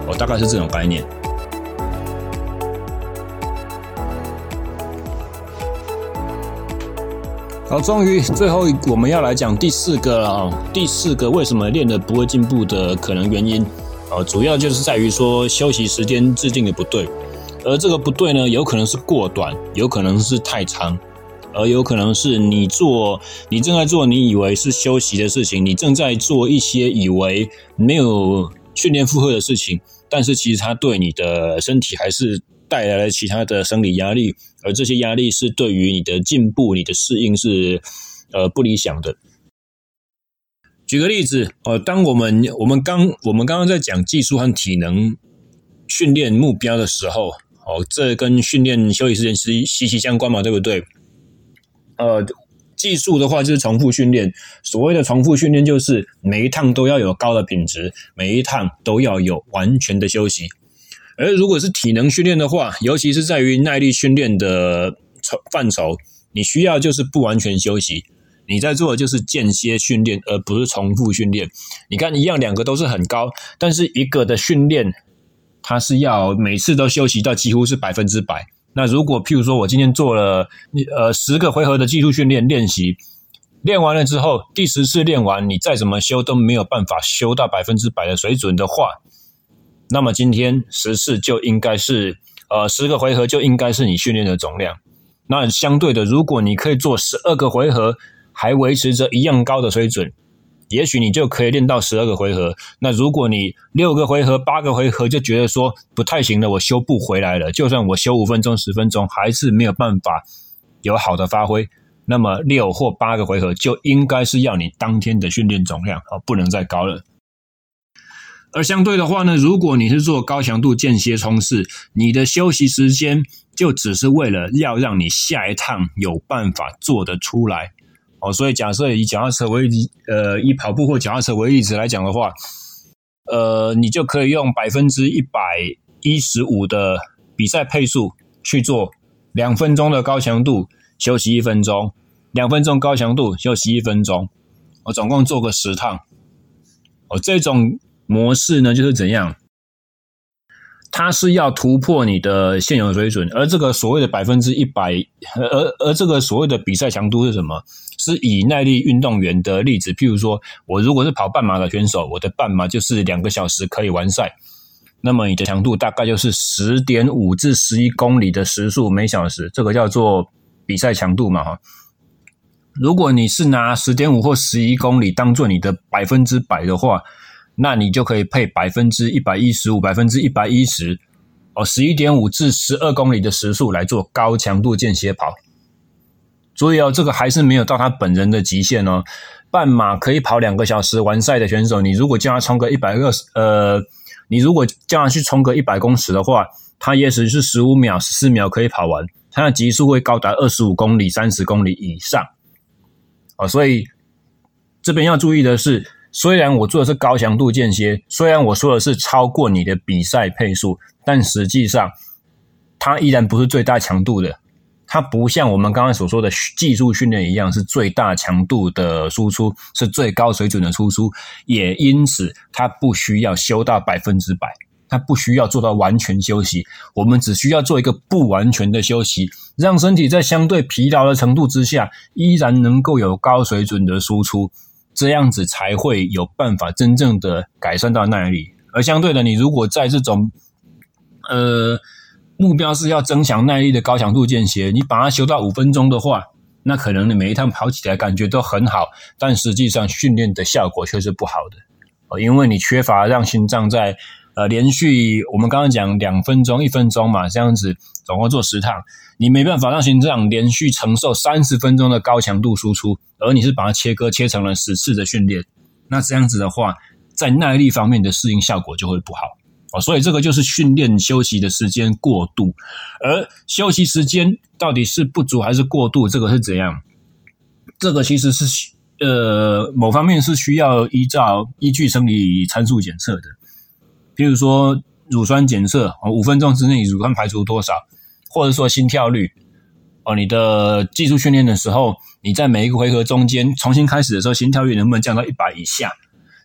我大概是这种概念。好，终于最后我们要来讲第四个了啊！第四个为什么练得不会进步的可能原因啊，主要就是在于说休息时间制定的不对，而这个不对呢，有可能是过短，有可能是太长，而有可能是你做你正在做你以为是休息的事情，你正在做一些以为没有训练负荷的事情，但是其实它对你的身体还是带来了其他的生理压力。而这些压力是对于你的进步、你的适应是呃不理想的。举个例子，呃，当我们我们刚我们刚刚在讲技术和体能训练目标的时候，哦，这跟训练休息时间是息息相关嘛，对不对？呃，技术的话就是重复训练，所谓的重复训练就是每一趟都要有高的品质，每一趟都要有完全的休息。而如果是体能训练的话，尤其是在于耐力训练的范畴，你需要就是不完全休息，你在做的就是间歇训练，而不是重复训练。你看，一样两个都是很高，但是一个的训练，它是要每次都休息到几乎是百分之百。那如果譬如说我今天做了呃十个回合的技术训练练习，练完了之后，第十次练完，你再怎么修都没有办法修到百分之百的水准的话。那么今天十次就应该是，呃，十个回合就应该是你训练的总量。那相对的，如果你可以做十二个回合，还维持着一样高的水准，也许你就可以练到十二个回合。那如果你六个回合、八个回合就觉得说不太行了，我修不回来了，就算我修五分钟、十分钟，还是没有办法有好的发挥。那么六或八个回合就应该是要你当天的训练总量啊，不能再高了。而相对的话呢，如果你是做高强度间歇冲刺，你的休息时间就只是为了要让你下一趟有办法做得出来哦。所以假设以脚踏车为例，呃，以跑步或脚踏车为例子来讲的话，呃，你就可以用百分之一百一十五的比赛配速去做两分钟的高强度，休息一分钟，两分钟高强度，休息一分钟，我总共做个十趟，哦，这种。模式呢，就是怎样？它是要突破你的现有水准，而这个所谓的百分之一百，而而这个所谓的比赛强度是什么？是以耐力运动员的例子，譬如说，我如果是跑半马的选手，我的半马就是两个小时可以完赛，那么你的强度大概就是十点五至十一公里的时速每小时，这个叫做比赛强度嘛，哈。如果你是拿十点五或十一公里当做你的百分之百的话，那你就可以配百分之一百一十五、百分之一百一十哦，十一点五至十二公里的时速来做高强度间歇跑。注意哦，这个还是没有到他本人的极限哦。半马可以跑两个小时完赛的选手，你如果叫他冲个一百二十，呃，你如果叫他去冲个一百公尺的话，他也许是十五秒、十四秒可以跑完，他的极速会高达二十五公里、三十公里以上。哦，所以这边要注意的是。虽然我做的是高强度间歇，虽然我说的是超过你的比赛配速，但实际上它依然不是最大强度的，它不像我们刚才所说的技术训练一样，是最大强度的输出，是最高水准的输出，也因此它不需要修到百分之百，它不需要做到完全休息，我们只需要做一个不完全的休息，让身体在相对疲劳的程度之下，依然能够有高水准的输出，这样子才会有办法真正的改善到耐力。而相对的，你如果在这种呃。目标是要增强耐力的高强度间歇，你把它修到五分钟的话，那可能你每一趟跑起来感觉都很好，但实际上训练的效果却是不好的哦，因为你缺乏让心脏在呃连续我们刚刚讲两分钟、一分钟嘛，这样子总共做十趟，你没办法让心脏连续承受三十分钟的高强度输出，而你是把它切割切成了十次的训练，那这样子的话，在耐力方面的适应效果就会不好。哦，所以这个就是训练休息的时间过度，而休息时间到底是不足还是过度，这个是怎样？这个其实是呃某方面是需要依照依据生理参数检测的，譬如说乳酸检测，哦，五分钟之内乳酸排出多少，或者说心跳率，哦，你的技术训练的时候，你在每一个回合中间重新开始的时候，心跳率能不能降到一百以下，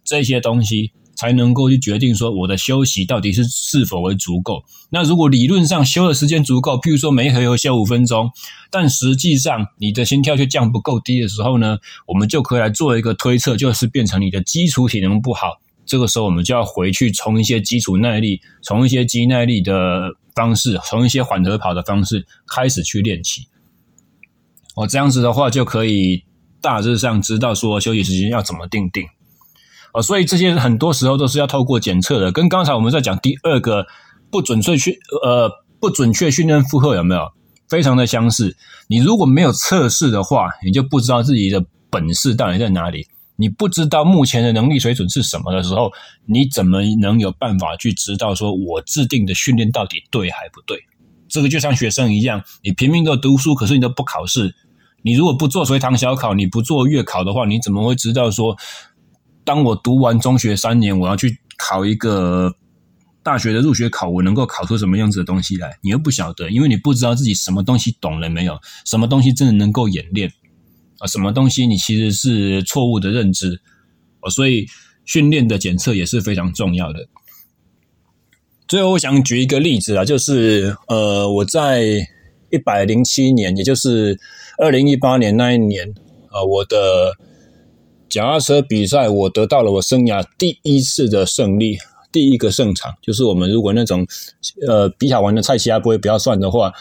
这些东西。才能够去决定说我的休息到底是是否为足够。那如果理论上休的时间足够，譬如说每一回合休五分钟，但实际上你的心跳却降不够低的时候呢，我们就可以来做一个推测，就是变成你的基础体能不好。这个时候我们就要回去从一些基础耐力、从一些肌耐力的方式、从一些缓和跑的方式开始去练习。哦这样子的话就可以大致上知道说休息时间要怎么定定。哦，所以这些很多时候都是要透过检测的，跟刚才我们在讲第二个不准确训呃不准确训练负荷有没有非常的相似？你如果没有测试的话，你就不知道自己的本事到底在哪里。你不知道目前的能力水准是什么的时候，你怎么能有办法去知道说我制定的训练到底对还不对？这个就像学生一样，你拼命的读书，可是你都不考试。你如果不做随堂小考，你不做月考的话，你怎么会知道说？当我读完中学三年，我要去考一个大学的入学考，我能够考出什么样子的东西来？你又不晓得，因为你不知道自己什么东西懂了没有，什么东西真的能够演练啊，什么东西你其实是错误的认知，所以训练的检测也是非常重要的。最后，我想举一个例子啊，就是呃，我在一百零七年，也就是二零一八年那一年啊，我的。脚踏车比赛，我得到了我生涯第一次的胜利，第一个胜场，就是我们如果那种呃比较完的菜其他不会不要算的话，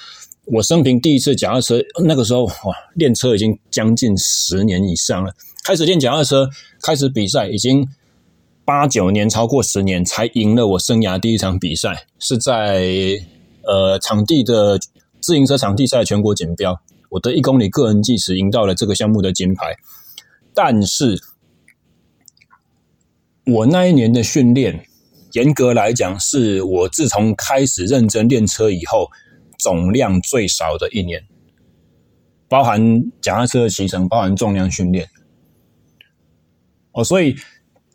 我生平第一次脚踏车，那个时候哇，练车已经将近十年以上了，开始练脚踏车，开始比赛，已经八九年，超过十年才赢了我生涯第一场比赛，是在呃场地的自行车场地赛全国锦标，我的一公里个人计时赢到了这个项目的金牌。但是，我那一年的训练，严格来讲，是我自从开始认真练车以后，总量最少的一年，包含脚踏车的骑乘，包含重量训练。哦，所以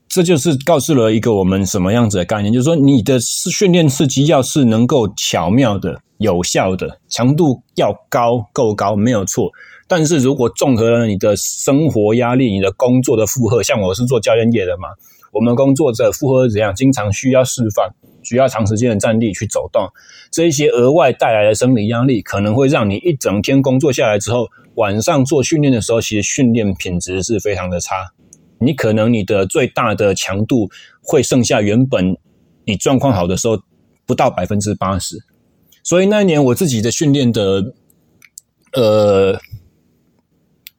这就是告诉了一个我们什么样子的概念，就是说，你的训练刺激要是能够巧妙的、有效的，强度要高，够高，没有错。但是如果综合了你的生活压力、你的工作的负荷，像我是做教练业的嘛，我们工作者负荷怎样？经常需要释放，需要长时间的站立去走动，这一些额外带来的生理压力，可能会让你一整天工作下来之后，晚上做训练的时候，其实训练品质是非常的差。你可能你的最大的强度会剩下原本你状况好的时候不到百分之八十。所以那一年我自己的训练的，呃。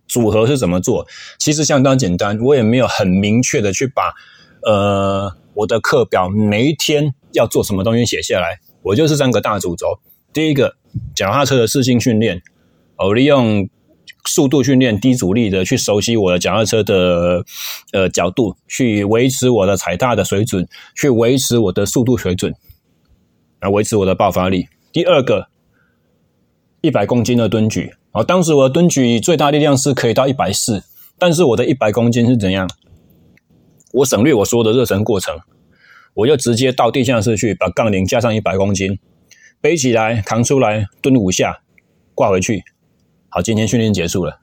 组合是怎么做？其实相当简单，我也没有很明确的去把呃我的课表每一天要做什么东西写下来。我就是三个大主轴：第一个，脚踏车的适性训练，我利用速度训练、低阻力的去熟悉我的脚踏车的呃角度，去维持我的踩踏的水准，去维持我的速度水准，来维持我的爆发力。第二个，一百公斤的蹲举。好，当时我的蹲举最大力量是可以到一百四，但是我的一百公斤是怎样？我省略我说的热身过程，我就直接到地下室去，把杠铃加上一百公斤，背起来扛出来，蹲五下，挂回去，好，今天训练结束了，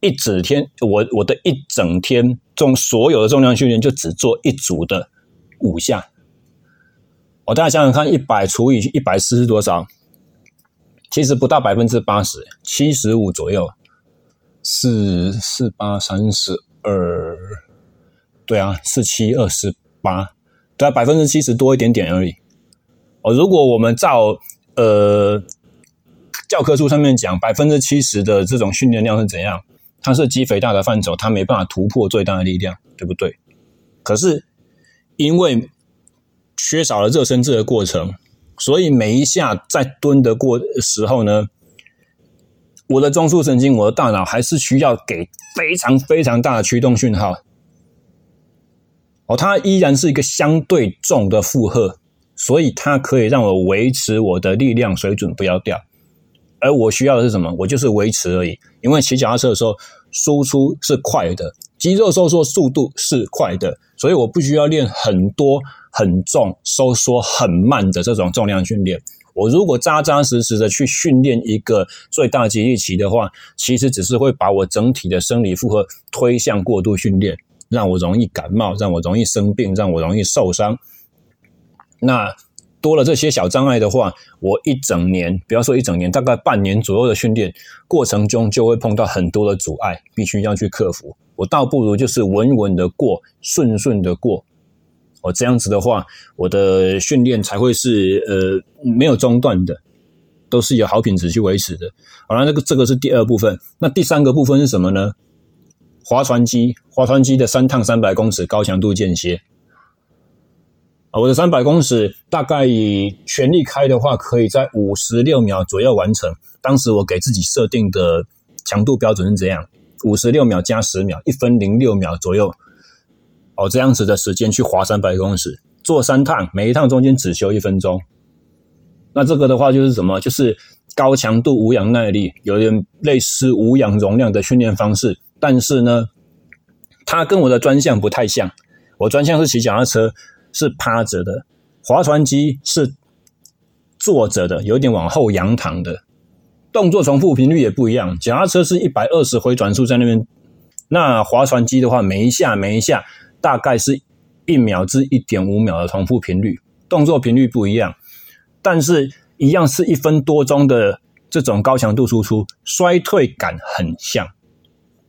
一整天，我我的一整天中所有的重量训练就只做一组的五下。我大家想想看，一百除以一百四是多少？其实不到百分之八十，七十五左右。四四八三十二，对啊，四七二十八，对啊，百分之七十多一点点而已。哦，如果我们照呃教科书上面讲，百分之七十的这种训练量是怎样？它是肌肥大的范畴，它没办法突破最大的力量，对不对？可是因为缺少了热身这个过程，所以每一下在蹲的过时候呢，我的中枢神经，我的大脑还是需要给非常非常大的驱动讯号。哦，它依然是一个相对重的负荷，所以它可以让我维持我的力量水准不要掉。而我需要的是什么？我就是维持而已。因为骑脚踏车的时候，输出是快的，肌肉收缩速度是快的，所以我不需要练很多很重、收缩很慢的这种重量训练。我如果扎扎实实的去训练一个最大肌力期的话，其实只是会把我整体的生理负荷推向过度训练，让我容易感冒，让我容易生病，让我容易受伤。那多了这些小障碍的话，我一整年，不要说一整年，大概半年左右的训练过程中，就会碰到很多的阻碍，必须要去克服。我倒不如就是稳稳的过，顺顺的过。哦，这样子的话，我的训练才会是呃没有中断的，都是有好品质去维持的。好了，那个这个是第二部分。那第三个部分是什么呢？划船机，划船机的三趟三百公尺高强度间歇。啊，我的三百公尺大概以全力开的话，可以在五十六秒左右完成。当时我给自己设定的强度标准是这样：五十六秒加十秒，一分零六秒左右。哦，这样子的时间去划三百公尺，做三趟，每一趟中间只休一分钟。那这个的话就是什么？就是高强度无氧耐力，有点类似无氧容量的训练方式。但是呢，它跟我的专项不太像。我专项是骑脚踏车，是趴着的；划船机是坐着的，有点往后仰躺的。动作重复频率也不一样。脚踏车是一百二十回转数在那边，那划船机的话，每一下每一下。大概是一秒至一点五秒的重复频率，动作频率不一样，但是一样是一分多钟的这种高强度输出，衰退感很像，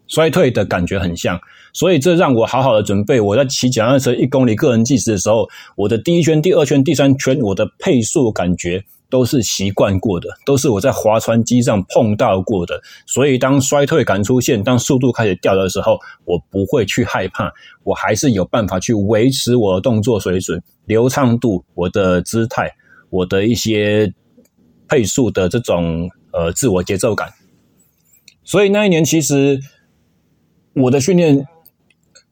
衰退的感觉很像，所以这让我好好的准备。我在骑脚踏车一公里个人计时的时候，我的第一圈、第二圈、第三圈，我的配速感觉。都是习惯过的，都是我在划船机上碰到过的，所以当衰退感出现，当速度开始掉的时候，我不会去害怕，我还是有办法去维持我的动作水准、流畅度、我的姿态、我的一些配速的这种呃自我节奏感。所以那一年其实我的训练，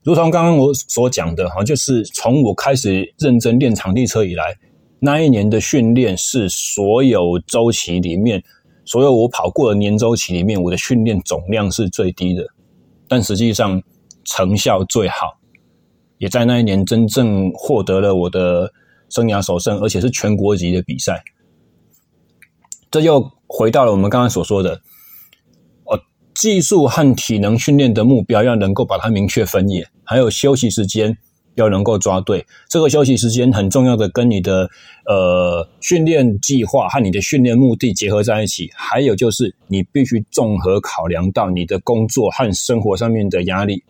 如同刚刚我所讲的，哈，就是从我开始认真练场地车以来。那一年的训练是所有周期里面，所有我跑过的年周期里面，我的训练总量是最低的，但实际上成效最好，也在那一年真正获得了我的生涯首胜，而且是全国级的比赛。这又回到了我们刚刚所说的，技术和体能训练的目标要能够把它明确分野，还有休息时间。要能够抓对这个休息时间，很重要的跟你的呃训练计划和你的训练目的结合在一起。还有就是你必须综合考量到你的工作和生活上面的压力。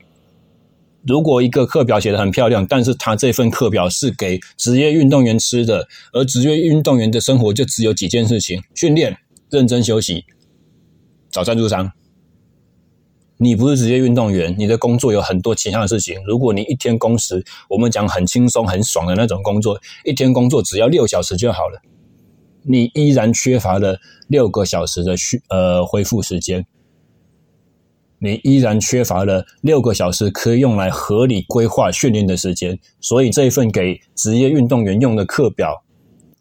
如果一个课表写得很漂亮，但是他这份课表是给职业运动员吃的，而职业运动员的生活就只有几件事情：训练、认真休息、找赞助商。你不是职业运动员，你的工作有很多其他的事情。如果你一天工时，我们讲很轻松、很爽的那种工作，一天工作只要六小时就好了，你依然缺乏了六个小时的续呃恢复时间，你依然缺乏了六个小时可以用来合理规划训练的时间。所以这一份给职业运动员用的课表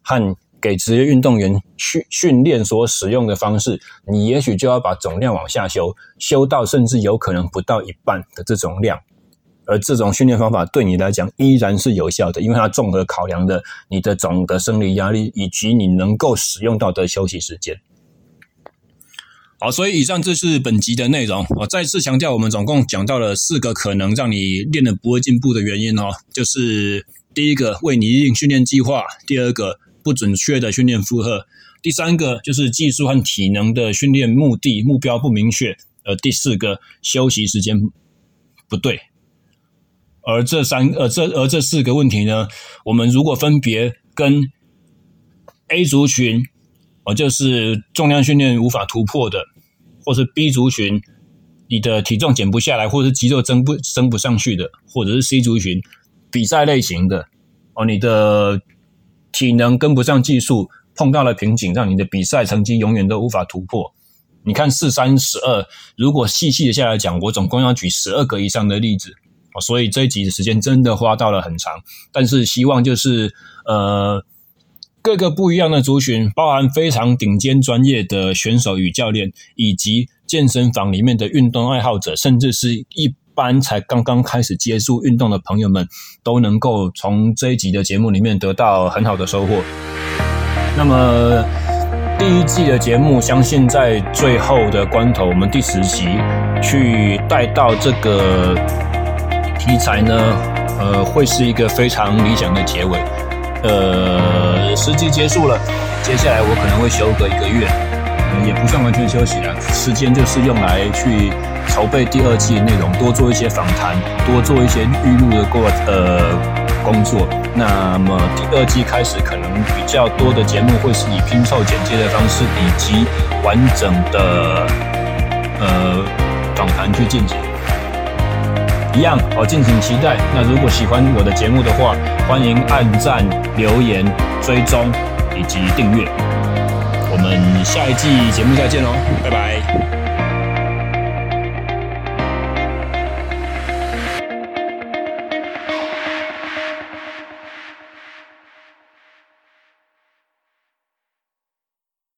和。给职业运动员训训练所使用的方式，你也许就要把总量往下修，修到甚至有可能不到一半的这种量。而这种训练方法对你来讲依然是有效的，因为它综合考量的你的总的生理压力以及你能够使用到的休息时间。好，所以以上这是本集的内容。我再次强调，我们总共讲到了四个可能让你练得不会进步的原因哦，就是第一个为你定训练计划，第二个不准确的训练负荷，第三个就是技术和体能的训练目的目标不明确，呃，第四个休息时间不对。而这三呃这而这四个问题呢，我们如果分别跟 A 族群，哦，就是重量训练无法突破的，或是 B 族群，你的体重减不下来，或者是肌肉增不增不上去的，或者是 C 族群比赛类型的，哦，你的体能跟不上技术，碰到了瓶颈，让你的比赛成绩永远都无法突破。你看四三十二，如果细细的下来讲，我总共要举十二个以上的例子。所以这一集的时间真的花到了很长，但是希望就是呃各个不一样的族群，包含非常顶尖专业的选手与教练，以及健身房里面的运动爱好者，甚至是一般才刚刚开始接触运动的朋友们，都能够从这一集的节目里面得到很好的收获。那么第一季的节目，相信在最后的关头，我们第十集去带到这个。题材呢，呃，会是一个非常理想的结尾。呃，十集结束了，接下来我可能会休个一个月，也不算完全休息了，时间就是用来去筹备第二季的内容，多做一些访谈，多做一些预录的过呃工作。那么第二季开始，可能比较多的节目会是以拼凑剪接的方式，以及完整的呃访谈去进行。一样哦，敬请期待。那如果喜欢我的节目的话，欢迎按赞、留言、追踪以及订阅。我们下一季节目再见喽，拜拜。